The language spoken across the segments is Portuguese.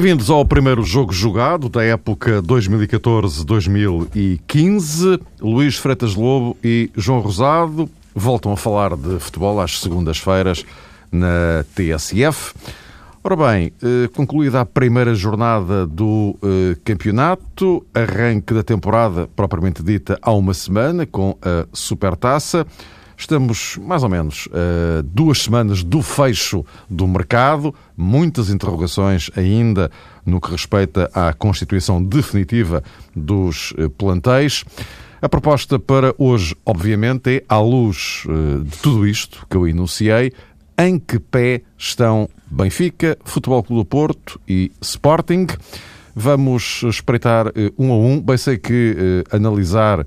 Bem-vindos ao primeiro jogo jogado da época 2014-2015. Luís Freitas Lobo e João Rosado voltam a falar de futebol às segundas-feiras na TSF. Ora bem, eh, concluída a primeira jornada do eh, campeonato, arranque da temporada propriamente dita há uma semana com a Supertaça. Estamos mais ou menos a duas semanas do fecho do mercado, muitas interrogações ainda no que respeita à constituição definitiva dos eh, plantéis. A proposta para hoje, obviamente, é, à luz de tudo isto que eu enunciei, em que pé estão Benfica, Futebol Clube do Porto e Sporting. Vamos espreitar um a um. Bem sei que analisar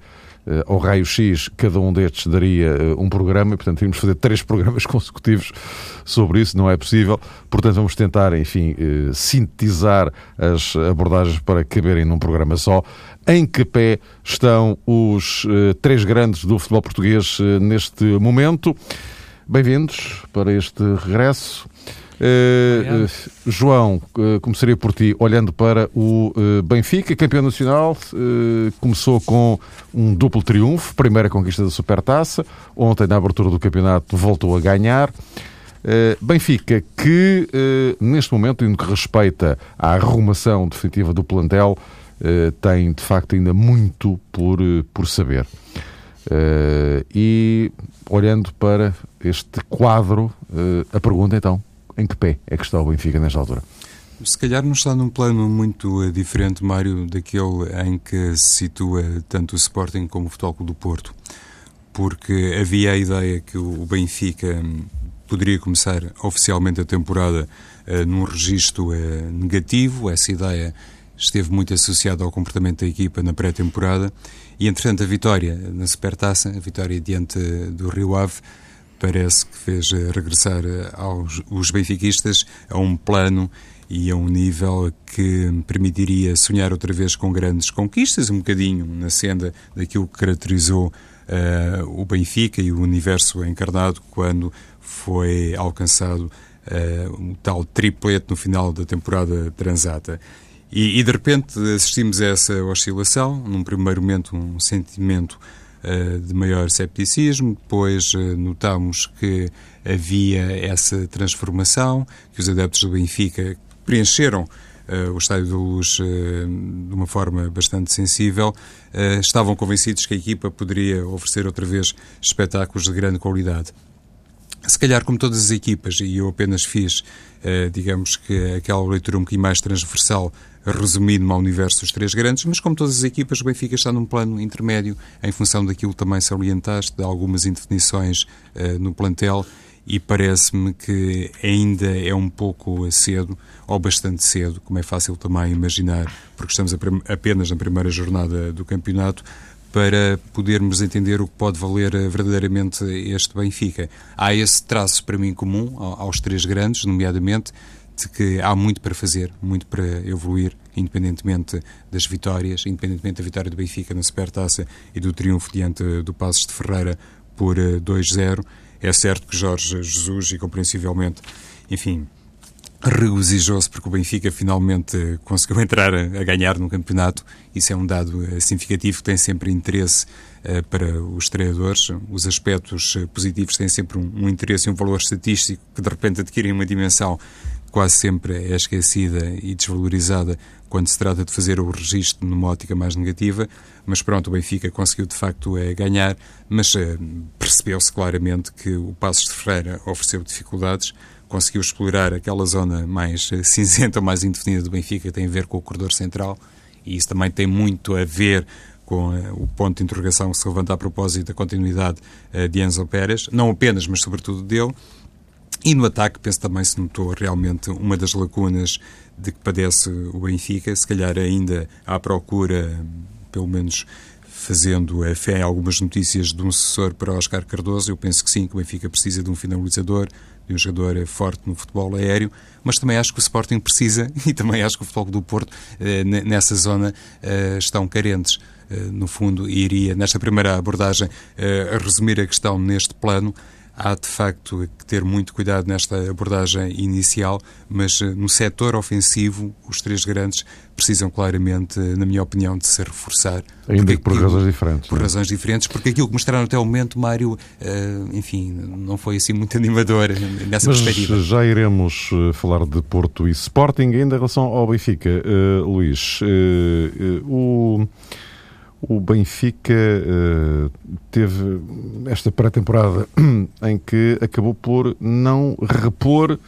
ao raio-x cada um destes daria uh, um programa e, portanto, tínhamos fazer três programas consecutivos sobre isso. Não é possível. Portanto, vamos tentar, enfim, sintetizar as abordagens para caberem num programa só. Em que pé estão os três grandes do futebol português neste momento? Bem-vindos para este regresso. Uh, uh, João, uh, começaria por ti, olhando para o Benfica, campeão nacional, começou com um duplo triunfo, primeira conquista da Supertaça, ontem na abertura do campeonato voltou a ganhar. Benfica, que neste momento, no que respeita à arrumação definitiva do plantel, tem de facto ainda muito por, por saber. Uh, e olhando para este quadro, uh, a pergunta então, em que pé é que está o Benfica nesta altura? Se calhar não está num plano muito uh, diferente, Mário, daquele em que se situa tanto o Sporting como o Futebol Clube do Porto. Porque havia a ideia que o Benfica hum, poderia começar oficialmente a temporada num registro negativo, essa ideia esteve muito associada ao comportamento da equipa na pré-temporada e, entretanto, a vitória na Supertaça, a vitória diante do Rio Ave, parece que fez eh, regressar eh, aos os benfiquistas a um plano e a um nível que permitiria sonhar outra vez com grandes conquistas, um bocadinho na senda daquilo que caracterizou uh, o Benfica e o universo encarnado quando foi alcançado uh, o tal triplete no final da temporada transata. E, e, de repente assistimos a essa oscilação, num primeiro momento um sentimento de maior cepticismo, depois uh, notamos que havia essa transformação, que os adeptos do Benfica preencheram uh, o Estádio da Luz de uma forma bastante sensível, estavam convencidos que a equipa poderia oferecer outra vez espetáculos de grande qualidade. Se calhar, como todas as equipas, e eu apenas fiz, digamos que aquela leitura um bocadinho mais transversal resumido-me ao universo dos três grandes, mas como todas as equipas, o Benfica está num plano intermédio, em função daquilo que também salientaste, de algumas indefinições uh, no plantel, e parece-me que ainda é um pouco cedo, ou bastante cedo, como é fácil também imaginar, porque estamos apenas na primeira jornada do campeonato, para podermos entender o que pode valer eh, verdadeiramente este Benfica. Há esse traço para mim comum aos três grandes, nomeadamente que há muito para fazer, muito para evoluir, independentemente das vitórias, independentemente da vitória do Benfica na Supertaça e do triunfo diante do Passos de Ferreira por 2-0. Eh, é certo que Jorge Jesus, e compreensivelmente, enfim, regozijou-se porque o Benfica finalmente conseguiu entrar a ganhar no campeonato. Isso é um dado eh, significativo que tem sempre interesse para os treinadores. Os aspectos positivos têm sempre um, um, interesse e um valor estatístico que de repente adquirem uma dimensão quase sempre é esquecida e desvalorizada quando se trata de fazer o registro numa ótica mais negativa, mas pronto, o Benfica conseguiu de facto é, ganhar, mas é, percebeu-se claramente que o Passos de Ferreira ofereceu dificuldades, conseguiu explorar aquela zona mais eh, cinzenta, mais indefinida do Benfica, que tem a ver com o corredor central, e isso também tem muito a ver com o ponto de interrogação que se levanta a propósito da continuidade de Enzo Pérez, não apenas, mas sobretudo dele, e no ataque, penso também se notou realmente uma das lacunas de que padece o Benfica, se calhar ainda à procura, pelo menos fazendo a fé em algumas notícias de um sucessor para Oscar Cardoso. Eu penso que sim, que o Benfica precisa de um finalizador, de um jogador forte no futebol aéreo, mas também acho que o Sporting precisa e também acho que o futebol do Porto, eh, nessa zona, eh, estão carentes. Eh, no fundo, iria, nesta primeira abordagem, resumir a questão neste plano, há de facto que ter muito cuidado nesta abordagem inicial, mas no setor ofensivo, os três grandes precisam claramente, na minha opinião, de se reforçar. Ainda que por aquilo, razões diferentes. Por? É? razões diferentes, porque aquilo que mostraram até o momento, Mário, enfim, não foi assim muito animador nessa mas perspectiva. Já iremos falar de Porto e Sporting, ainda em relação ao Benfica, uh, Luís. Uh, uh, o o Benfica uh, teve esta pré-temporada em que acabou por não repor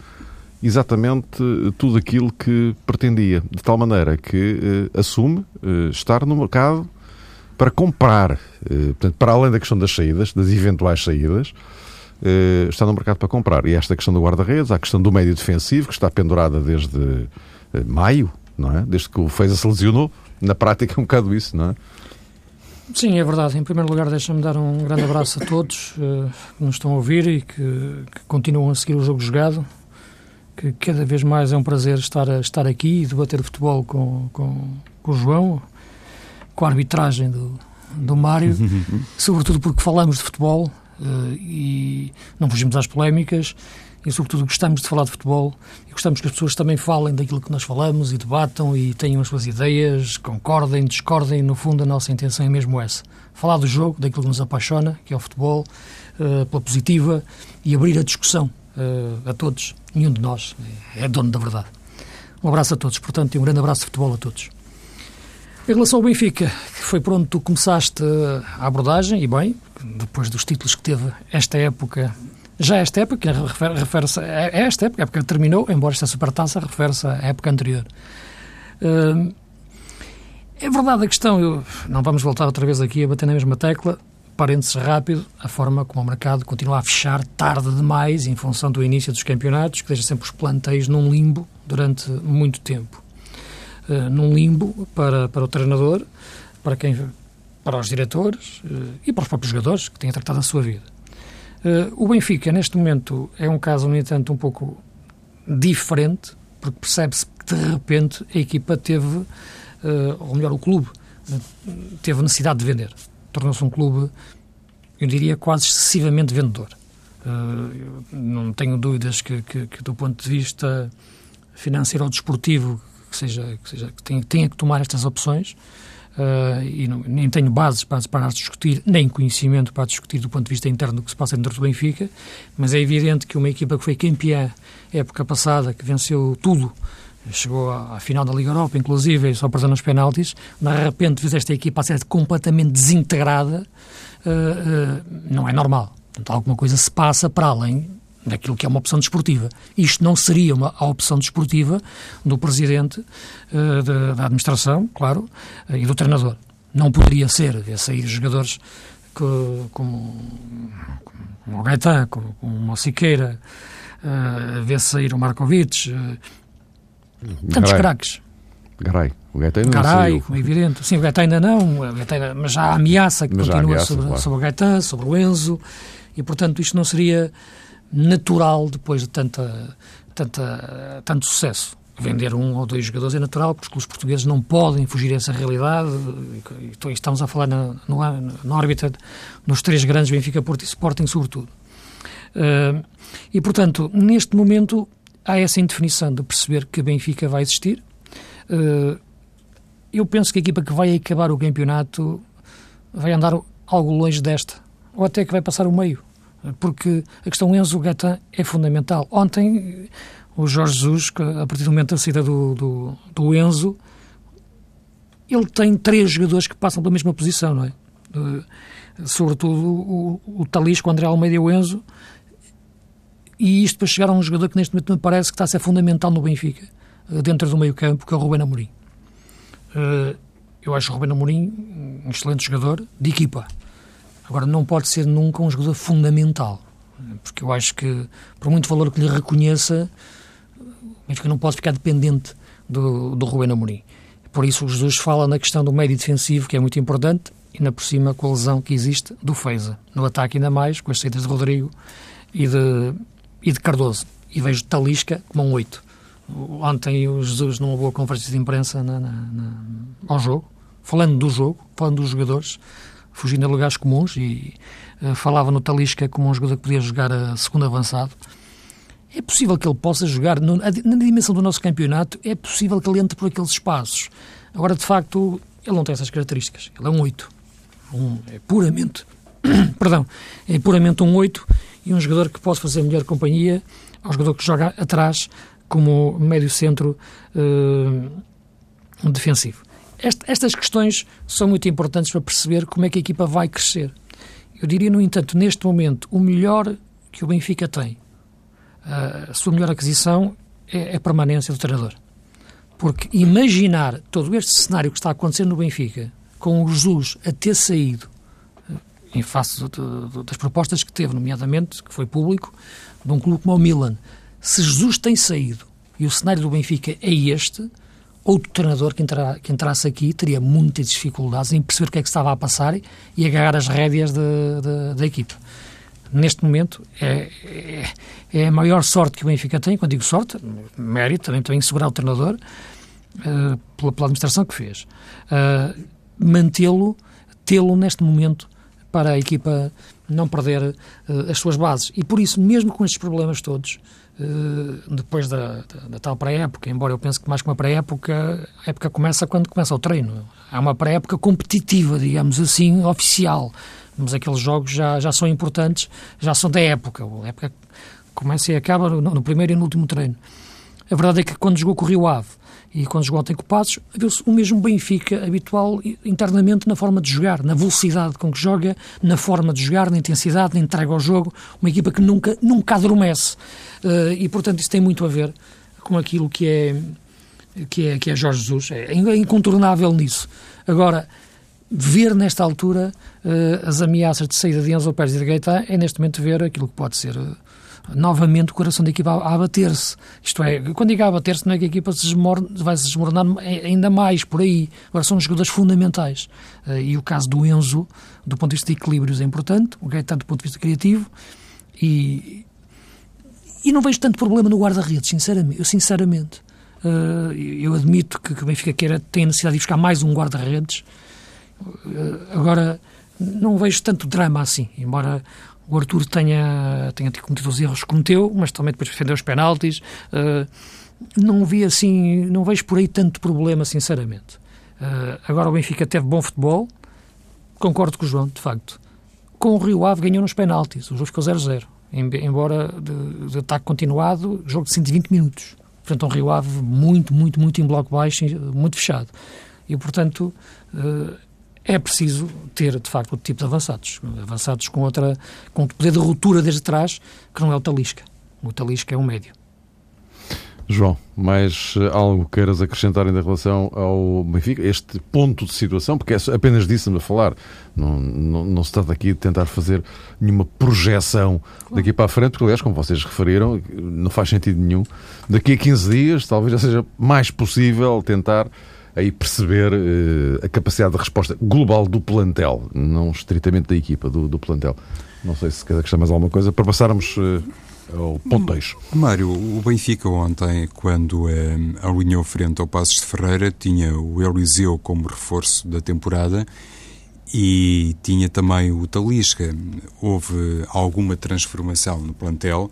exatamente tudo aquilo que pretendia, de tal maneira que uh, assume uh, estar no mercado para comprar, portanto, para além da questão das saídas, das eventuais saídas, está no mercado para comprar. E esta questão do guarda-redes, a questão do médio defensivo, que está pendurada desde maio, não é? Desde que o Feza se lesionou, na prática é um bocado isso, não é? Sim, é verdade. Em primeiro lugar, deixa-me dar um grande abraço a todos uh, que nos estão a ouvir e que, que, continuam a seguir o jogo jogado. Que cada vez mais é um prazer estar, a, estar aqui e debater futebol com, com, com o João, com a arbitragem do, do Mário, sobretudo porque falamos de futebol uh, e não fugimos às polémicas e, sobretudo, gostamos de falar de futebol e gostamos que as pessoas também falem daquilo que nós falamos e debatam e tenham as suas ideias, concordem, discordem. No fundo, a nossa intenção é mesmo essa: falar do jogo, daquilo que nos apaixona, que é o futebol, uh, pela positiva e abrir a discussão uh, a todos. Nenhum de nós é dono da verdade. Um abraço a todos, portanto, e um grande abraço de futebol a todos. Em relação ao Benfica, que foi por onde tu começaste a abordagem, e bem, depois dos títulos que teve esta época já esta época, refere-se a esta época, a época terminou, embora esta supertaça refere-se à época anterior. Uh, é verdade a questão, eu, não vamos voltar outra vez aqui a bater na mesma tecla, parênteses rápido, a forma como o mercado continua a fechar tarde demais em função do início dos campeonatos, que deixa sempre os plantéis num limbo durante muito tempo. Uh, num limbo para, para o treinador, para, quem, para os diretores uh, e para os próprios jogadores que têm tratado a sua vida. Uh, o Benfica, neste momento, é um caso, no entanto, um pouco diferente, porque percebe-se que, de repente, a equipa teve, uh, ou melhor, o clube, uh, teve necessidade de vender. Tornou-se um clube, eu diria, quase excessivamente vendedor. não tenho dúvidas que, que, que, do ponto de vista financeiro ou desportivo, que, seja, que, seja, que tenha, tenha que tomar estas opções, Uh, e não, nem tenho bases para, para discutir, nem conhecimento para discutir do ponto de vista interno do que se passa dentro do Benfica, mas é evidente que uma equipa que foi campeã época passada, que venceu tudo, chegou à, à final da Liga Europa, inclusive, só perdendo os penaltis, de repente fez esta equipa a ser completamente desintegrada, uh, uh, não é normal. Portanto, alguma coisa se passa para além daquilo que é uma opção desportiva. Isto não seria uma, a opção desportiva do presidente uh, de, da administração, claro, uh, e do treinador. Não poderia ser, ver sair jogadores que, como, como o Gaetan, como, como o Siqueira, uh, ver sair o Markovic, uh, tantos craques. Garay. O Gaetan ainda Garay, não como é evidente. Sim, o Gaetan ainda não, Gaetan, mas já há ameaça que mas continua ameaça, sobre, claro. sobre o Gaetan, sobre o Enzo, e portanto isto não seria natural depois de tanta, tanta, tanto sucesso. Vender um ou dois jogadores é natural, porque os portugueses não podem fugir a essa realidade. Estamos a falar na, na, órbita dos três grandes, Benfica, Porto e Sporting, sobretudo. Uh, e, portanto, neste momento há essa indefinição de perceber que Benfica vai existir. Uh, eu penso que a equipa que vai acabar o campeonato vai andar algo longe desta, ou até que vai passar o meio porque a questão Enzo Gatan é fundamental. Ontem, o Jorge Jesus, a partir do momento da saída do, do, do Enzo, ele tem três jogadores que passam pela mesma posição, não é? Uh, sobretudo o, o Talisco, o André Almeida e o Enzo. E isto para chegar a um jogador que neste momento me parece que está a ser fundamental no Benfica, uh, dentro do meio campo, que é o Rubén Amorim. Uh, eu acho o Rubén Amorim um excelente jogador de equipa. Agora, não pode ser nunca um jogador fundamental, porque eu acho que, por muito valor que lhe reconheça, acho que não pode ficar dependente do, do Rubén Amorim. Por isso, o Jesus fala na questão do médio defensivo, que é muito importante, e na por cima com a lesão que existe do Feiza. No ataque, ainda mais, com as saídas de Rodrigo e de, e de Cardoso. E vejo Talisca como um 8. Ontem, o Jesus, numa boa conferência de imprensa na, na, na, ao jogo, falando do jogo, falando dos jogadores, fugindo a lugares comuns e uh, falava no Talisca como um jogador que podia jogar a segundo avançado. É possível que ele possa jogar, no, na dimensão do nosso campeonato, é possível que ele entre por aqueles espaços. Agora, de facto, ele não tem essas características. Ele é um 8. Um, é puramente, perdão, é puramente um 8 e um jogador que pode fazer melhor companhia ao jogador que joga atrás como médio centro uh, defensivo. Este, estas questões são muito importantes para perceber como é que a equipa vai crescer. Eu diria, no entanto, neste momento, o melhor que o Benfica tem, uh, a sua melhor aquisição é a permanência do treinador. Porque imaginar todo este cenário que está acontecendo no Benfica, com o Jesus a ter saído uh, em face de, de, das propostas que teve, nomeadamente, que foi público, de um clube como o Milan, se Jesus tem saído e o cenário do Benfica é este, outro treinador que, entra, que entrasse aqui teria muitas dificuldades em perceber o que é que estava a passar e agarrar as rédeas da equipe. Neste momento, é, é, é, a maior sorte que o Benfica tem, quando digo sorte, mérito também, também segurar o treinador, uh, pela, pela, administração que fez. Uh, Mantê-lo, tê-lo neste momento para a equipa não perder uh, as suas bases. E por isso, mesmo com estes problemas todos, depois da, da, da tal pré-época, embora eu pense que mais que uma pré-época, a época começa quando começa o treino. Há uma pré-época competitiva, digamos assim, oficial. Mas aqueles jogos já, já são importantes, já são da época. A época começa e acaba no, no primeiro e no último treino. A verdade é que quando jogou com o Rio Ave, e quando ontem com Passos, viu-se o mesmo Benfica habitual internamente na forma de jogar, na velocidade com que joga, na forma de jogar, na intensidade, na entrega ao jogo, uma equipa que nunca, nunca adormece. Uh, e, portanto, isso tem muito a ver com aquilo que é, que é, que é Jorge Jesus. É, é incontornável nisso. Agora, ver nesta altura uh, as ameaças de saída de Enzo Pérez e de Gaeta é neste momento ver aquilo que pode ser... Novamente o coração da equipa a, abater-se. Isto é, quando digo a abater-se, não é que a equipa se desmorne, vai se desmoronar ainda mais por aí. Agora são jogadores fundamentais. Uh, e o caso do Enzo, do ponto de vista de equilíbrios, é importante, o Gaetano do ponto de vista criativo. E, e não vejo tanto problema no guarda-redes, sinceramente. Eu, sinceramente. Uh, eu admito que, o Benfica queira, tem necessidade de buscar mais um guarda-redes. Uh, agora, não vejo tanto drama assim, embora o Arthur tenha, tenha cometido os erros que cometeu, mas também depois defendeu os penaltis. Uh, não vi assim, não vejo por aí tanto problema, sinceramente. Uh, agora o Benfica teve bom futebol, concordo com o João, de facto. Com o Rio Ave ganhou nos penaltis, o jogo ficou 0-0. Embora de, de, ataque continuado, jogo de 120 minutos. Portanto, um Rio Ave muito, muito, muito em bloco baixo, muito fechado. E, portanto, uh, é preciso ter, de facto, outro tipo de avançados. Avançados com, outra, com poder de ruptura desde trás, que não é o Talisca. O Talisca é um médio. João, mais algo queiras acrescentar em relação ao Benfica? Este ponto de situação, porque é apenas disso a falar. Não, não, não, se trata aqui de tentar fazer nenhuma projeção claro. daqui para a frente, porque, aliás, como vocês referiram, não faz sentido nenhum. Daqui a 15 dias, talvez já seja mais possível tentar aí perceber uh, a capacidade de resposta global do plantel, não estritamente da equipa, do, do plantel. Não sei se quer acrescentar mais alguma coisa para passarmos uh, ao ponto 2. Mário, o Benfica ontem, quando uh, alinhou frente ao Passos de Ferreira, tinha o Eliseu como reforço da temporada e tinha também o Talisca. Houve alguma transformação no plantel,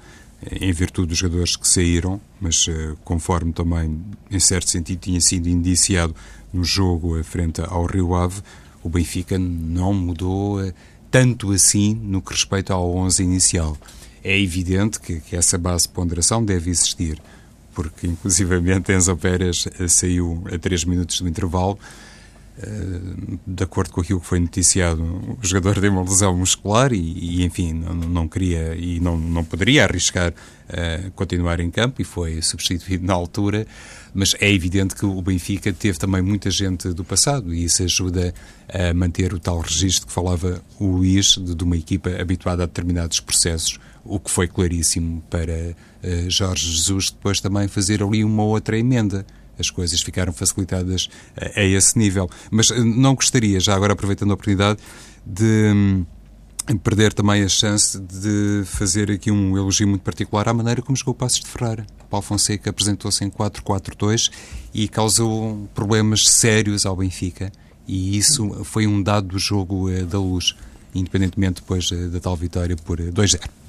em virtude dos jogadores que saíram, mas eh, conforme também, em certo sentido, tinha sido indiciado no jogo frente ao Rio Ave, o Benfica não mudou eh, tanto assim no que respeita ao 11 inicial. É evidente que, que essa base de ponderação deve existir, porque inclusivamente Enzo Pérez eh, saiu a 3 minutos do intervalo, de acordo com aquilo que foi noticiado, o jogador tem uma lesão muscular e, e enfim, não, não, queria e não, não poderia arriscar uh, continuar em campo e foi substituído na altura. Mas é evidente que o Benfica teve também muita gente do passado e isso ajuda a manter o tal registro que falava o Luís de, de uma equipa habituada a determinados processos, o que foi claríssimo para uh, Jorge Jesus depois também fazer ali uma outra emenda as coisas ficaram facilitadas a, a esse nível. Mas eh, não gostaria, já agora aproveitando a oportunidade, de hum, perder também a chance de fazer aqui um elogio muito particular à maneira como jogou Passos de Ferreira. Paulo Fonseca apresentou-se em 4-4-2 e causou problemas sérios ao Benfica E isso foi um dado do jogo da luz, independentemente depois da tal vitória por 2-0.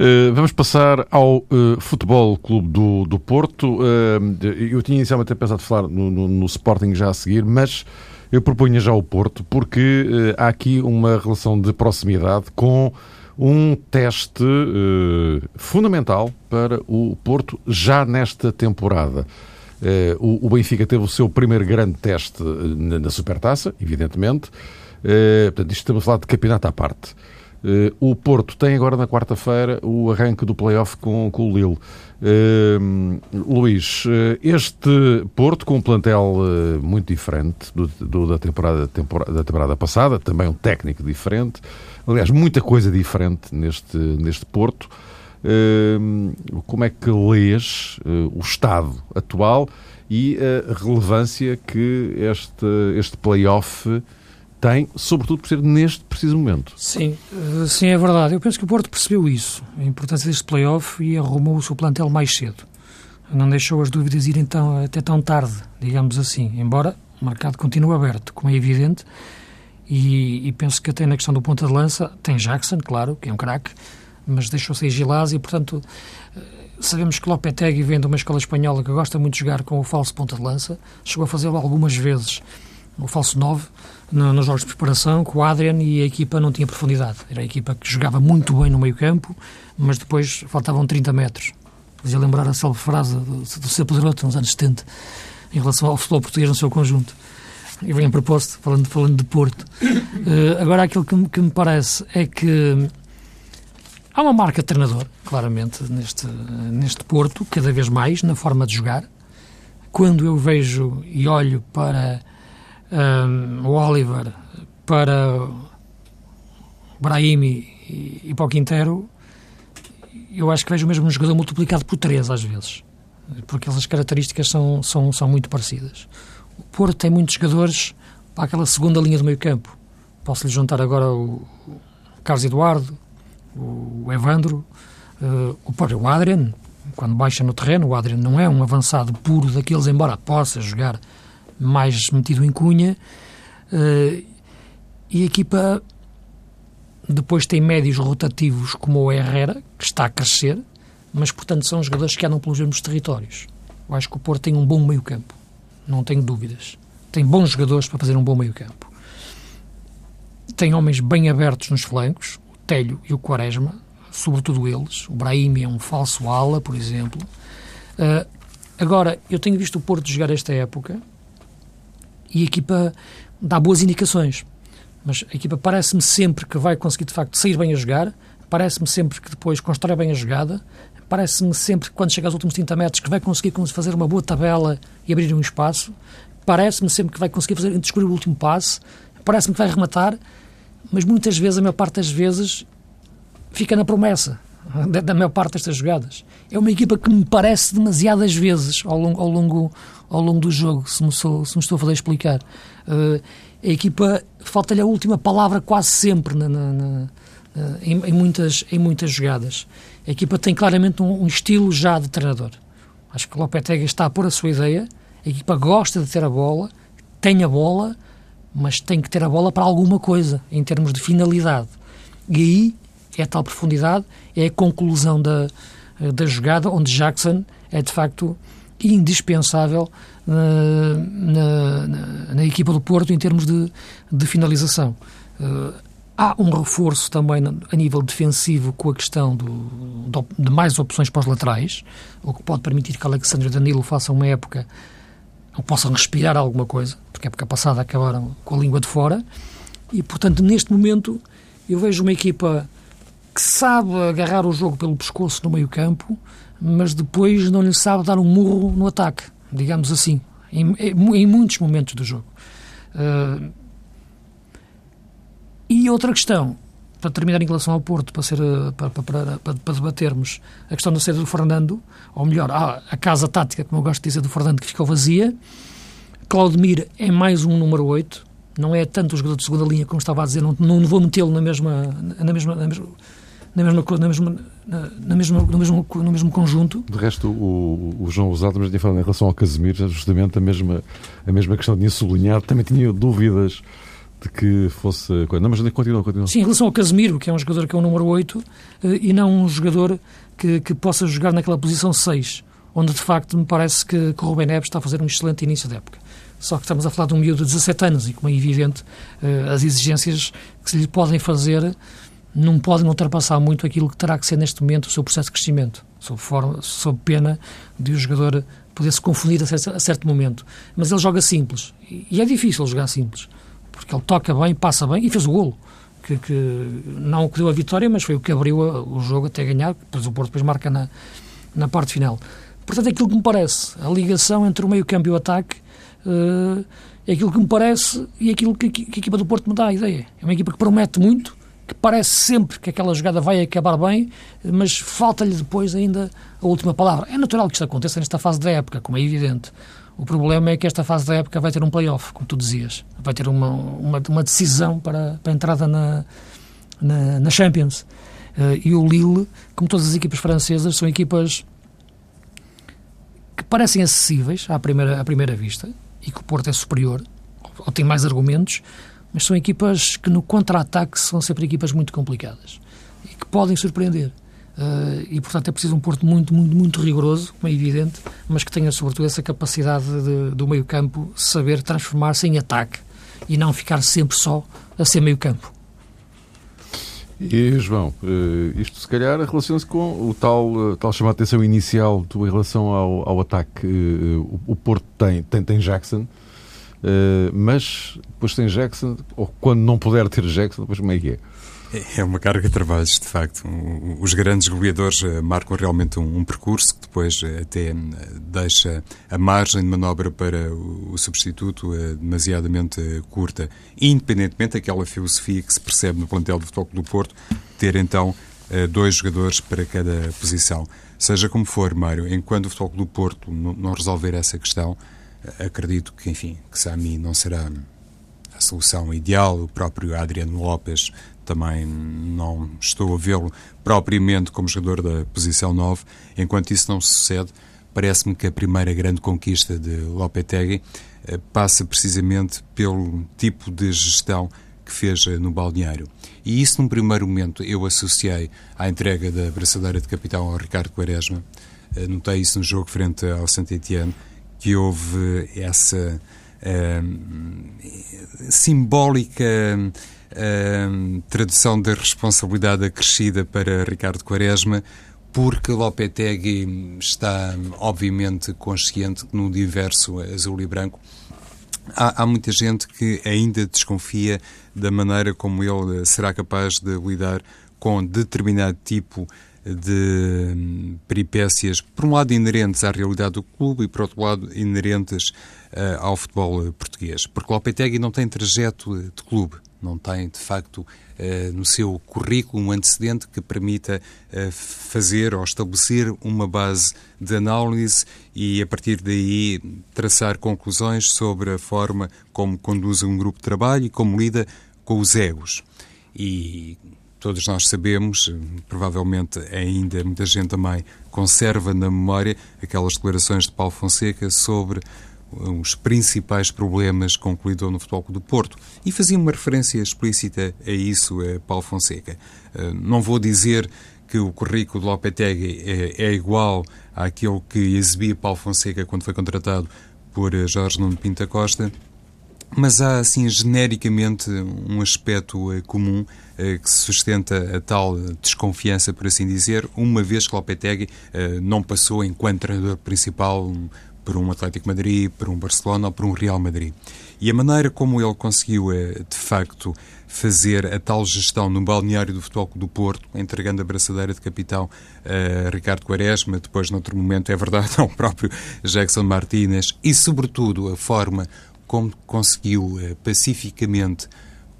Uh, vamos passar ao uh, Futebol Clube do, do Porto. Uh, eu tinha inicialmente pensado falar no, no, no, Sporting já a seguir, mas eu proponho já o Porto, porque há aqui uma relação de proximidade com um teste fundamental para o Porto já nesta temporada. O, o, Benfica teve o seu primeiro grande teste na, na Supertaça, evidentemente. portanto, isto estamos a falar de campeonato à parte. Uh, o Porto tem agora na quarta-feira o arranque do play-off com, com o Lille. Uh, Luís, uh, este Porto com um plantel muito diferente do, do, da, temporada, temporada, da temporada passada, também um técnico diferente, aliás, muita coisa diferente neste, neste Porto. como é que lês o estado atual e a relevância que este, este play-off tem, sobretudo por ser neste preciso momento. Sim, eh, sim, é verdade. Eu penso que o Porto percebeu isso, a importância deste play-off e arrumou o seu plantel mais cedo. Não deixou as dúvidas irem tão, até tão tarde, digamos assim, embora o mercado continue aberto, como é evidente, e, e penso que até na questão do ponta de lança tem Jackson, claro, que é um craque, mas deixou-se Gilás e, portanto, eh, sabemos que Lopetegui vem de uma escola espanhola que gosta muito de jogar com o falso ponta de lança, chegou a fazê-lo algumas vezes, o falso 9, no, nos jogos de preparação, com o Adrian e a equipa não tinha profundidade. Era a equipa que jogava muito bem no meio campo, mas depois faltavam 30 metros. Fazia lembrar a célebre frase do, do Ser Poderoso, nos anos 70, em relação ao futebol português no seu conjunto. E vem a propósito, falando, falando de Porto. Uh, agora, aquilo que, que me parece é que há uma marca de treinador, claramente, neste, neste Porto, cada vez mais, na forma de jogar. Quando eu vejo e olho para um, o Oliver para Brahimi e, e para o Quintero, eu acho que vejo mesmo um jogador multiplicado por três às vezes, porque as características são, são, são muito parecidas. O Porto tem muitos jogadores para aquela segunda linha do meio campo. Posso-lhe juntar agora o Carlos Eduardo, o Evandro, uh, o próprio Adrian, quando baixa no terreno, o Adrian não é um avançado puro daqueles, embora possa jogar mais metido em cunha. Uh, e a equipa depois tem médios rotativos como o Herrera, que está a crescer, mas portanto são jogadores que andam pelos mesmos territórios. Eu acho que o Porto tem um bom meio-campo, não tenho dúvidas. Tem bons jogadores para fazer um bom meio-campo. Tem homens bem abertos nos flancos, o Telho e o Quaresma, sobretudo eles. O Brahim é um falso ala, por exemplo. Uh, agora, eu tenho visto o Porto jogar esta época e a equipa dá boas indicações. Mas a equipa parece-me sempre que vai conseguir, de facto, sair bem a jogar, parece-me sempre que depois constrói bem a jogada, parece-me sempre que quando chega aos últimos 30 metros que vai conseguir fazer uma boa tabela e abrir um espaço, parece-me sempre que vai conseguir fazer, descobrir o último passe, parece-me que vai rematar, mas muitas vezes, a maior parte das vezes, fica na promessa da, da maior parte destas jogadas. É uma equipa que me parece demasiadas vezes ao longo, ao longo, ao longo do jogo, se me, sou, se me estou a fazer explicar. Uh, a equipa falta-lhe a última palavra quase sempre na, na, na, em, em, muitas, em muitas jogadas. A equipa tem claramente um, um estilo já de treinador. Acho que o Lopetegui está a pôr a sua ideia. A equipa gosta de ter a bola, tem a bola, mas tem que ter a bola para alguma coisa, em termos de finalidade. E aí é a tal profundidade, é a conclusão da, da jogada, onde Jackson é de facto indispensável na, na, na, na equipa do Porto em termos de, de finalização. Uh, há um reforço também a nível defensivo com a questão do, de mais opções para os laterais, o que pode permitir que Alexandre Danilo façam uma época ou possam respirar alguma coisa, porque a época passada acabaram com a língua de fora, e portanto neste momento eu vejo uma equipa que sabe agarrar o jogo pelo pescoço no meio campo, mas depois não lhe sabe dar um murro no ataque, digamos assim, em, em muitos momentos do jogo. Uh, e outra questão, para terminar em relação ao Porto, para, ser, para, para, para, para debatermos a questão da saída do Fernando, ou melhor, a, a casa tática, como eu gosto de dizer, do Fernando, que ficou vazia. Claudemir é mais um número 8, não é tanto o jogador de segunda linha como estava a dizer, não, não vou metê-lo na mesma, na mesma, na mesma na mesma, na mesma, na mesma, no, mesmo, no mesmo conjunto. De resto, o, o João Rosado, mas tinha falado em relação ao Casemiro, justamente a mesma, a mesma questão tinha sublinhado, também tinha dúvidas de que fosse. Não, mas continua, continua. Sim, em relação ao Casemiro, que é um jogador que é o número 8, eh, e não um jogador que, que possa jogar naquela posição 6, onde de facto me parece que, que o Rubem Neves está a fazer um excelente início de época. Só que estamos a falar de um miúdo de 17 anos e, como é evidente, eh, as exigências que se lhe podem fazer não podem ultrapassar muito aquilo que terá que ser neste momento o seu processo de crescimento, sob, forma, sob pena de o jogador poder se confundir a certo, a certo momento. Mas ele joga simples e é difícil jogar simples porque ele toca bem, passa bem e fez o golo. Que, que não o que deu a vitória, mas foi o que abriu a, o jogo até ganhar, depois o Porto depois marca na, na parte final. Portanto, é aquilo que me parece, a ligação entre o meio campo e o ataque, uh, é aquilo que me parece e aquilo que, que, a equipa do Porto me dá a ideia. É uma equipa que promete muito, que parece sempre que aquela jogada vai acabar bem, mas falta-lhe depois ainda a última palavra. É natural que isto aconteça nesta fase da época, como é evidente. O problema é que esta fase da época vai ter um play-off, como tu dizias. Vai ter uma, uma, uma decisão para, para a entrada na, na, na Champions. Uh, e o Lille, como todas as equipas francesas, são equipas que parecem acessíveis à primeira, à primeira vista e que o Porto é superior, ou tem mais argumentos, mas são equipas que no contra-ataque são sempre equipas muito complicadas e que podem surpreender. Uh, e, portanto, é preciso um Porto muito, muito, muito rigoroso, como é evidente, mas que tenha, sobretudo, essa capacidade de, do meio-campo saber transformar-se em ataque e não ficar sempre só a ser meio-campo. E, João, eh, isto se calhar relaciona-se com o tal, eh, tal chamada atenção inicial em relação ao, ao ataque. O Porto tem, tem, tem Jackson, mas depois tem Jackson, ou quando não puder ter Jackson, depois como é que é? É uma carga de trabalhos, de facto. Os grandes goleadores eh, marcam realmente um, um, percurso que depois eh, até deixa a margem de manobra para o, substituto demasiadamente curta. Independentemente daquela filosofia que se percebe no plantel do Futebol do Porto, ter então dois jogadores para cada posição. Seja como for, Mário, enquanto o Futebol do Porto não resolver essa questão, acredito que, enfim, que Sami não será a solução ideal. O próprio Adriano Lopes também não estou a vê-lo propriamente como jogador da posição 9. Enquanto isso não sucede, parece-me que a primeira grande conquista de Lopetegui eh, passa precisamente pelo tipo de gestão que fez eh, no balneário. E isso, num primeiro momento, eu associei à entrega da braçadeira de capitão ao Ricardo Quaresma. Eh, notei isso no jogo frente ao Saint-Étienne, que houve essa simbólica uh, tradução da responsabilidade acrescida para Ricardo Quaresma, porque Lopetegui está, obviamente, consciente que no universo azul e branco há, há, muita gente que ainda desconfia da maneira como ele será capaz de lidar com determinado tipo de hum, peripécias, por um lado inerentes à realidade do clube e por outro lado inerentes uh, ao futebol português. Porque o Lopetegui não tem trajeto de clube não tem, de facto, eh, no seu currículo um antecedente que permita eh, fazer ou estabelecer uma base de análise e, a partir daí, traçar conclusões sobre a forma como conduz um grupo de trabalho e como lida com os egos. E todos nós sabemos, provavelmente ainda muita gente também conserva na memória aquelas declarações de Paulo Fonseca sobre os principais problemas com que lidou no Futebol do Porto. E fazia uma referência explícita a isso, a Paulo Fonseca. Eh, não vou dizer que o currículo de Lopetegui é, é igual àquele que exibia Paulo Fonseca quando foi contratado por Jorge Nuno Pinta Costa, mas há, assim, genericamente um aspecto uh, comum uh, que sustenta a tal desconfiança, por assim dizer, uma vez que Lopetegui uh, não passou enquanto treinador principal por um Atlético Madrid, por um Barcelona ou por um Real Madrid. E a maneira como ele conseguiu, eh, de facto, fazer a tal gestão no balneário do Futebol do Porto, entregando a braçadeira de capitão a Ricardo Quaresma, depois, noutro momento, é verdade, ao próprio Jackson Martínez, e, sobretudo, a forma como conseguiu eh, pacificamente,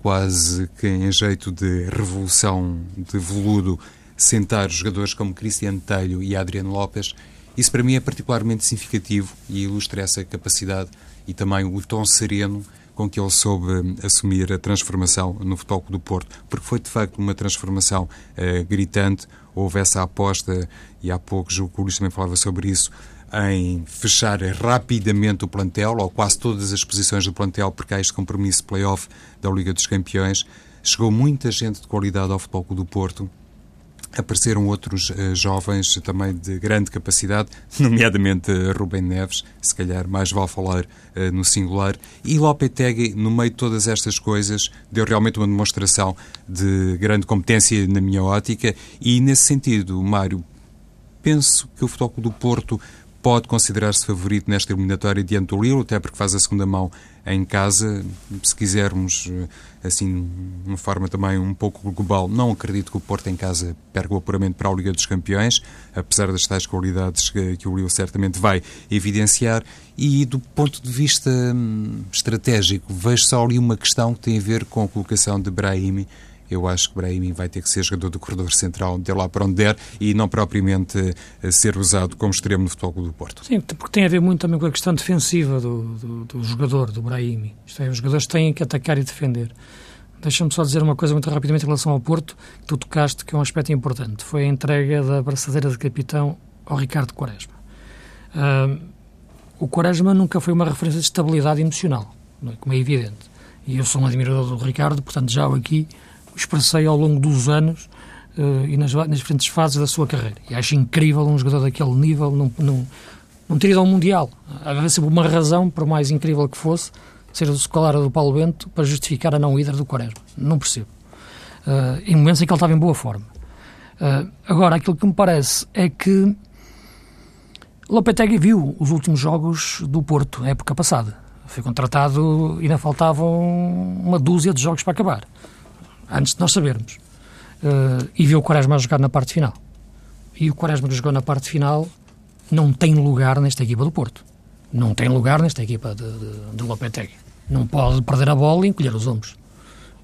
quase que em jeito de revolução de veludo, sentar jogadores como Cristiano Telho e Adriano Lopes, isso para mim é particularmente significativo e ilustra essa capacidade e também o tom sereno com que ele soube assumir a transformação no Futebol do Porto, porque foi de facto uma transformação uh, gritante. Houve essa aposta, e há pouco o Luís também falava sobre isso, em fechar rapidamente o plantel, ou quase todas as posições do plantel, porque há este compromisso play-off da Liga dos Campeões. Chegou muita gente de qualidade ao Futebol do Porto. Apareceram outros uh, jovens também de grande capacidade, nomeadamente uh, Rubem Neves, se calhar mais vale falar uh, no singular, e Lopetegui, no meio de todas estas coisas, deu realmente uma demonstração de grande competência na minha ótica, e nesse sentido, Mário, penso que o Futebol do Porto pode considerar-se favorito nesta eliminatória diante do Lille, até porque faz a segunda mão em casa. Se quisermos, eh, assim, de uma forma também um pouco global, não acredito que o Porto em casa perca o apuramento para a Liga dos Campeões, apesar das tais qualidades que, o Lille certamente vai evidenciar. E do ponto de vista hum, estratégico, vejo só ali uma questão que tem a ver com a colocação de Brahimi eu acho que Brahimi vai ter que ser jogador do corredor central, de lá para onde der, e não propriamente eh, ser usado como extremo no Futebol do Porto. Sim, porque tem a ver muito também com a questão defensiva do, do, do jogador, do Brahimi. Isto é, os jogadores têm que atacar e defender. Deixa-me só dizer uma coisa muito rapidamente em relação ao Porto, que tu tocaste, que é um aspecto importante. Foi a entrega da braçadeira de capitão ao Ricardo Quaresma. Uh, o Quaresma nunca foi uma referência de estabilidade emocional, é? como é evidente. E eu sou um admirador do Ricardo, portanto já aqui expressei ao longo dos anos uh, e nas, nas, diferentes fases da sua carreira. E acho incrível um jogador daquele nível não, não, não ter ido ao Mundial. Havia sempre uma razão, por mais incrível que fosse, ser o escolar do Paulo Bento para justificar a não ida do Quaresma. Não percebo. Uh, em momentos em que ele estava em boa forma. Uh, agora, aquilo que me parece é que Lopetegui viu os últimos jogos do Porto, na época passada. Foi contratado e ainda faltavam uma dúzia de jogos para acabar antes de nós sabermos. Uh, e viu o Quaresma jogar na parte final. E o Quaresma que jogou na parte final não tem lugar nesta equipa do Porto. Não tem lugar nesta equipa de, de, de Lopetegui. Não pode perder a bola e encolher os ombros.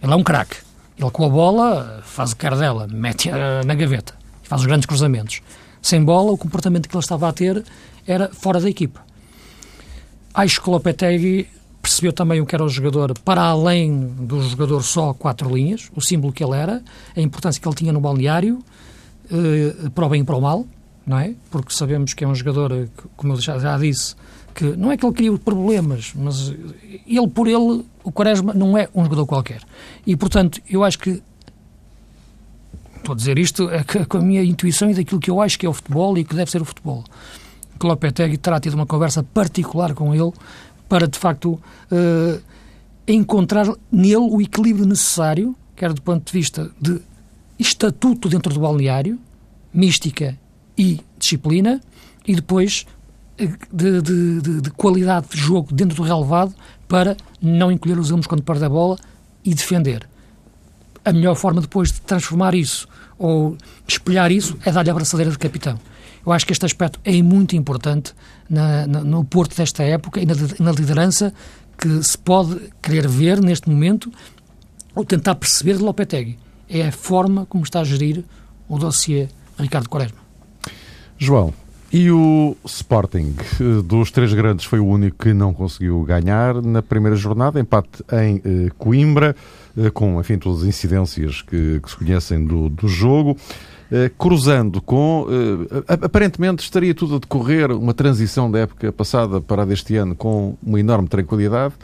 Ele é um craque. Ele com a bola faz o cara dela, mete na gaveta, faz os grandes cruzamentos. Sem bola, o comportamento que ele estava a ter era fora da equipa. Acho que o Lopetegui percebeu também o que era o jogador para além do jogador só quatro linhas, o símbolo que ele era, a importância que ele tinha no balneário, eh, para o bem e para o mal, não é? Porque sabemos que é um jogador, como eu já, já disse, que não é que ele cria problemas, mas ele por ele, o Quaresma não é um jogador qualquer. E, portanto, eu acho que estou a dizer isto é com a minha intuição e daquilo que eu acho que é o futebol e que deve ser o futebol. Que Lopetegui terá tido uma conversa particular com ele para, de facto, uh, encontrar nele o equilíbrio necessário, quer do ponto de vista de estatuto dentro do balneário, mística e disciplina, e depois eh, de, de, de, de, qualidade de jogo dentro do relevado para não encolher os ombros quando perde a bola e defender. A melhor forma depois de transformar isso ou espelhar isso é dar-lhe a abraçadeira de capitão. Eu acho que este aspecto é muito importante na, na, no Porto desta época e na, na liderança que se pode querer ver neste momento ou tentar perceber de Lopetegui. É a forma como está a gerir o dossiê Ricardo Quaresma. João, e o Sporting, dos três grandes, foi o único que não conseguiu ganhar na primeira jornada, empate em eh, Coimbra, eh, com, enfim, todas as incidências que, que se conhecem do, do jogo. Eh, cruzando com. Eh, aparentemente estaria tudo a decorrer uma transição da época passada para a deste ano com uma enorme tranquilidade.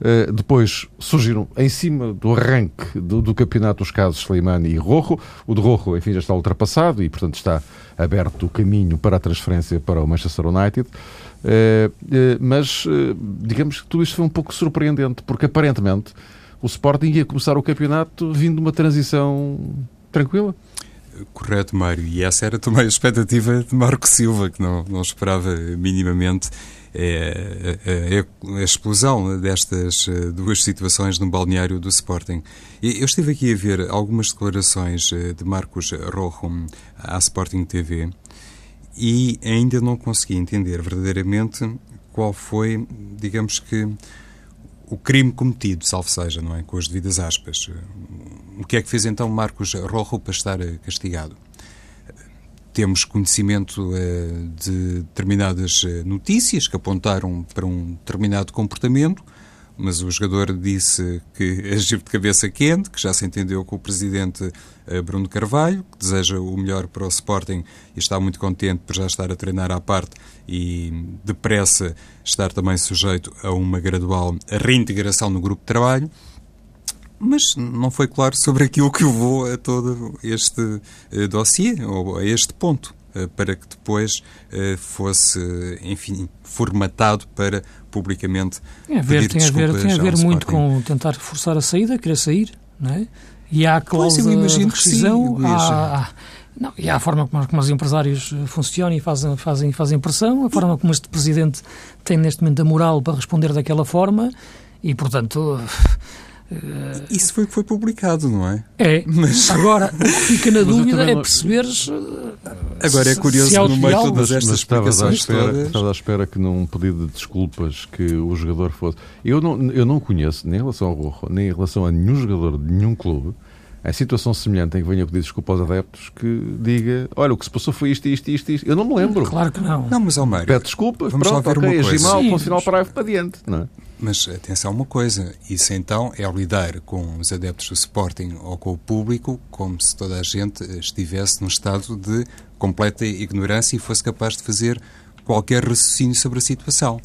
Uh, depois surgiram em cima do arranque do, do, campeonato os casos Slimani e Rojo. O de Rojo, enfim, já está ultrapassado e, portanto, está aberto o caminho para a transferência para o Manchester United. Uh, uh, mas, digamos que tudo isto foi um pouco surpreendente, porque aparentemente o Sporting ia começar o campeonato vindo de uma transição tranquila. Correto, Mário. E essa era também a expectativa de Marco Silva, que não, não esperava minimamente é, a, a, a, explosão destas eh, duas situações no balneário do Sporting. Eu estive aqui a ver algumas declarações eh, de Marcos Rojo à Sporting TV e ainda não consegui entender verdadeiramente qual foi, digamos que, o crime cometido, salvo seja, não é? Com as devidas aspas. O que é que fez então Marcos Rojo para estar eh, castigado? Temos conhecimento uh, de determinadas eh, notícias que apontaram para um determinado comportamento, mas o jogador disse que agiu de cabeça quente, que já se entendeu com o presidente eh, Bruno Carvalho, que deseja o melhor para o Sporting e está muito contente por já estar a treinar à parte e depressa estar também sujeito a uma gradual reintegração no grupo de trabalho. Mas não foi claro sobre aquilo que levou a todo este uh, dossiê, ou a este ponto, para que depois uh, fosse, enfim, formatado para publicamente tem a ver, tem a ver, tem a ver muito com tentar forçar a saída, querer sair, não é? E há a cláusula pois, de rescisão, sim, há, há, não, e há a forma como, como os empresários funcionam e fazem, fazem, fazem pressão, a forma como este Presidente tem neste momento a moral para responder daquela forma e, portanto, isso foi foi publicado, não é? É. Mas... Agora, o que fica na dúvida é perceber Agora é curioso, no meio de todas estas explicações espera, todas... Estava à espera que num pedido de desculpas que o jogador fosse... Eu não, eu não conheço, nem em relação ao Rojo, nem em relação a nenhum jogador de nenhum clube, em situação semelhante em que venha pedir desculpa aos adeptos, que diga: olha, o que se passou foi isto, isto, isto, isto. Eu não me lembro. Claro que não. Não, mas, Almeida. Pede desculpas, vamos pronto, lá ver ok, uma coisa. mal, ponto final, parágrafo para diante. Não é? Mas atenção uma coisa, isso então é lidar com os adeptos do Sporting ou com o público como se toda a gente estivesse num estado de completa ignorância e fosse capaz de fazer qualquer raciocínio sobre a situação.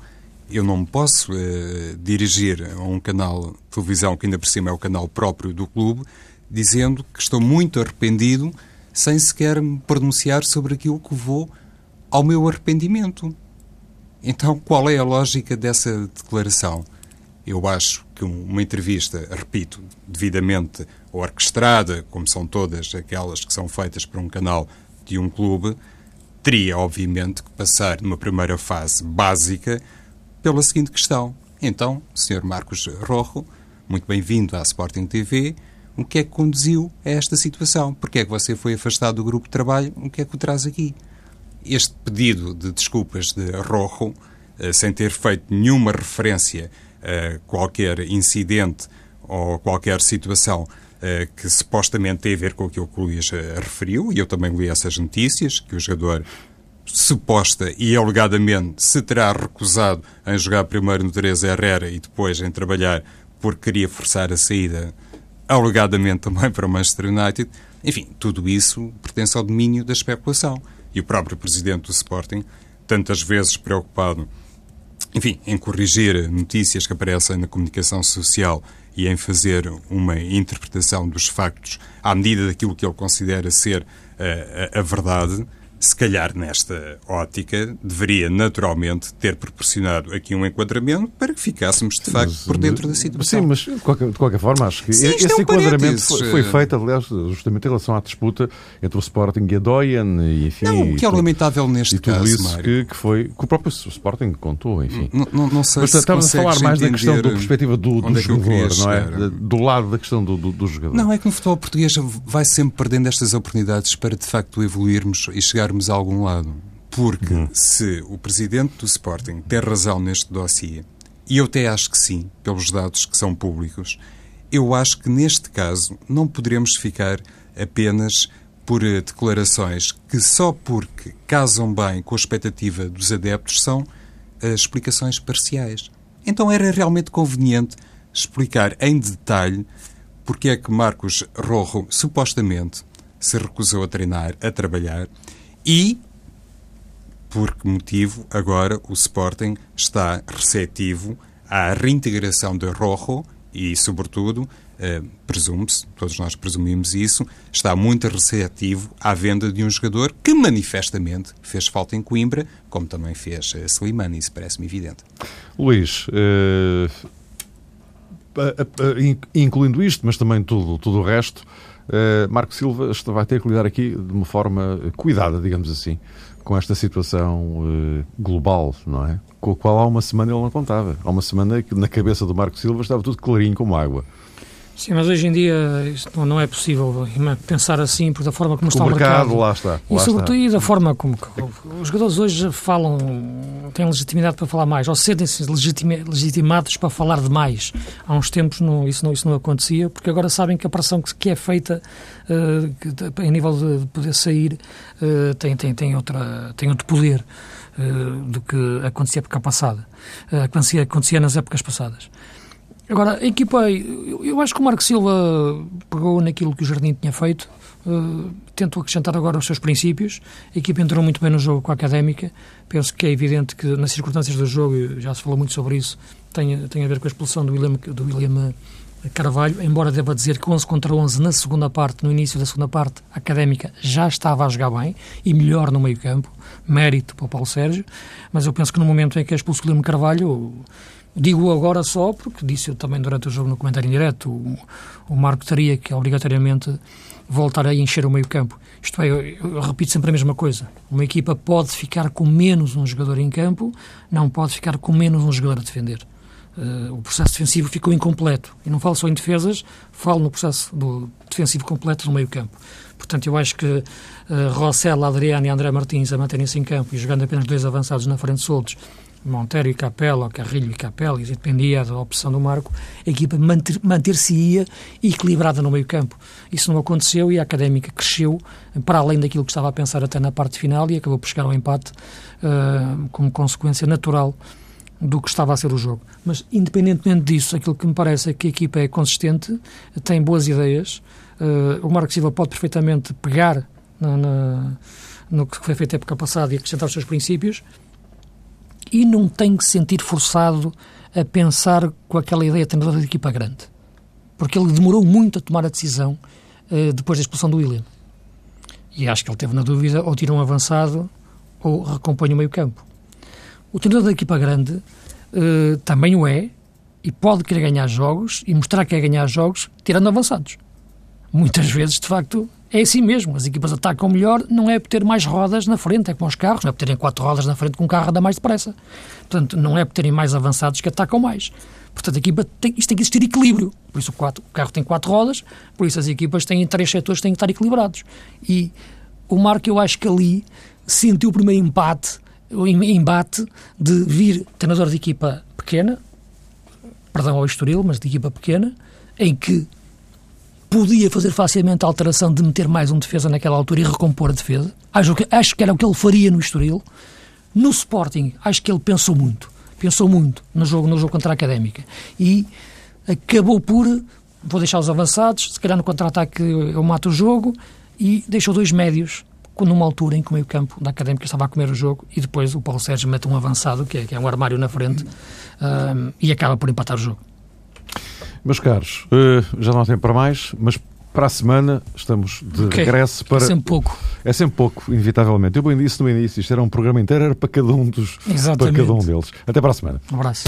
Eu não posso uh, dirigir a um canal de televisão, que ainda por cima é o canal próprio do clube, dizendo que estou muito arrependido, sem sequer me pronunciar sobre aquilo que vou ao meu arrependimento. Então, qual é a lógica dessa declaração? Eu acho que uma entrevista, repito, devidamente orquestrada, como são todas aquelas que são feitas por um canal de um clube, teria, obviamente, que passar numa primeira fase básica pela seguinte questão. Então, Sr. Marcos Rojo, muito bem-vindo à Sporting TV o que é que conduziu a esta situação? Porque é que você foi afastado do grupo de trabalho? O que é que o traz aqui? Este pedido de desculpas de Rojo, eh, sem ter feito nenhuma referência a qualquer incidente ou qualquer situação eh, que supostamente tem a ver com aquilo que o Luís eh, referiu, e eu também li essas notícias, que o jogador suposta e alegadamente se terá recusado em jogar primeiro no Teresa Herrera e depois em trabalhar porque queria forçar a saída alegadamente também para o Manchester United. Enfim, tudo isso pertence ao domínio da especulação. E o próprio presidente do Sporting, tantas vezes preocupado, enfim, em corrigir notícias que aparecem na comunicação social e em fazer uma interpretação dos factos à medida daquilo que ele considera ser a, eh, a, a verdade, se calhar nesta ótica, deveria naturalmente ter proporcionado aqui um enquadramento para que ficássemos de facto mas, por dentro da situação. Sim, mas de qualquer, de qualquer forma acho que sim, esse é um enquadramento foi, foi, feito, aliás, justamente em relação à disputa entre o Sporting e a Doyen e enfim. Não, o que é lamentável neste e caso, tudo isso. Que, que, foi que o próprio Sporting contou, enfim. Não, não, não sei mas, se estamos a falar mais da questão da perspectiva do, do é jogador, não é? Do lado da questão do, do, do jogador. Não, é que no futebol português vai sempre perdendo estas oportunidades para de facto evoluirmos e chegarmos a algum lado. Porque uhum. se o presidente do Sporting tem razão neste dossiê, e eu até acho que sim, pelos dados que são públicos, eu acho que neste caso não poderemos ficar apenas por eh, declarações que só porque casam bem com a expectativa dos adeptos são uh, explicações parciais. Então era realmente conveniente explicar em detalhe porque é que Marcos Rojo supostamente se recusou a treinar, a trabalhar e por que motivo agora o Sporting está receptivo à reintegração de Rojo e, sobretudo, eh, presume-se, todos nós presumimos isso, está muito receptivo à venda de um jogador que manifestamente fez falta em Coimbra, como também fez eh, Slimani, isso parece-me evidente. Luís, eh, incluindo isto, mas também tudo, tudo o resto, eh, Marco Silva vai ter que lidar aqui de uma forma cuidada, digamos assim, com esta situação uh, global, não é? Com a qual há uma semana ele não contava. Há uma semana que na cabeça do Marco Silva estava tudo clarinho como água. Sim, mas hoje em dia isto não é possível pensar assim, por da forma como está o mercado. mercado. Lá está. Lá e sobretudo está. da forma como os jogadores hoje falam, têm legitimidade para falar mais, ou sentem-se legitimados para falar demais. Há uns tempos não, isso, não, isso não acontecia, porque agora sabem que a pressão que é feita uh, em nível de poder sair uh, tem, tem, tem, outra, tem outro poder uh, do que acontecia a época passada, acontecia, acontecia nas épocas passadas. Agora, a equipa, eu, eu acho que o Marco Silva pegou naquilo que o Jardim tinha feito, uh, tentou acrescentar agora os seus princípios. A equipa entrou muito bem no jogo com a Académica. Penso que é evidente que, nas circunstâncias do jogo, já se falou muito sobre isso, tem, tem a ver com a expulsão do William, do William Carvalho, embora deva dizer que 11 contra 11 na segunda parte, no início da segunda parte, a Académica já estava a jogar bem e melhor no meio campo, mérito para o Paulo Sérgio, mas eu penso que no momento em que é expulso o William Carvalho, digo agora só, porque disse eu também durante o jogo no comentário indireto, o, o Marco teria que obrigatoriamente voltar a encher o meio campo. Isto é, eu, eu, repito sempre a mesma coisa. Uma equipa pode ficar com menos um jogador em campo, não pode ficar com menos um jogador a defender. Uh, o processo defensivo ficou incompleto. E não falo só em defesas, falo no processo do defensivo completo no meio campo. Portanto, eu acho que uh, Rossella, Adriano e André Martins a manterem-se em campo e jogando apenas dois avançados na frente soltos, Monteiro e Capela, ou Carrilho e Capela, e dependia da opção do Marco, a equipa manter-se-ia equilibrada no meio campo. Isso não aconteceu e a Académica cresceu para além daquilo que estava a pensar até na parte final e acabou por chegar ao empate uh, como consequência natural do que estava a ser o jogo. Mas, independentemente disso, aquilo que me parece é que a equipa é consistente, tem boas ideias. Uh, o Marco Silva pode perfeitamente pegar na, na, no que foi feito a época passada e acrescentar os seus princípios e não tem que se sentir forçado a pensar com aquela ideia de treinador de equipa grande. Porque ele demorou muito a tomar a decisão uh, depois da expulsão do William. E acho que ele teve na dúvida ou tira um avançado ou recompõe o meio campo. O treinador da equipa grande uh, também o é e pode querer ganhar jogos e mostrar que quer ganhar jogos tirando avançados. Muitas vezes, de facto, é assim mesmo. As equipas atacam melhor, não é por ter mais rodas na frente, é como os carros, não é por terem quatro rodas na frente que um carro anda mais depressa. Portanto, não é por terem mais avançados que atacam mais. Portanto, a equipa tem, isto tem que existir equilíbrio. Por isso o, quatro, o carro tem quatro rodas, por isso as equipas têm três setores que têm que estar equilibrados. E o Marco, eu acho que ali sentiu o primeiro empate o embate de vir treinador de equipa pequena, perdão ao Estoril, mas de equipa pequena, em que podia fazer facilmente a alteração de meter mais um defesa naquela altura e recompor a defesa. Acho que, acho que era o que ele faria no Estoril. No Sporting, acho que ele pensou muito. Pensou muito no jogo, no jogo contra a Académica. E acabou por, vou deixar os avançados, se calhar no contra-ataque eu mato o jogo, e deixou dois médios numa altura em que o meio campo da Académica estava a comer o jogo e depois o Paulo Sérgio mete um avançado, que é, que é um armário na frente, um, e acaba por empatar o jogo. Meus caros, uh, já não há tempo para mais, mas para a semana estamos de okay. regresso para. É sempre pouco. É sempre pouco, inevitavelmente. Eu bem disse no início, isto era um programa inteiro, era para cada um dos. Exatamente. Para cada um deles. Até para a semana. Um abraço.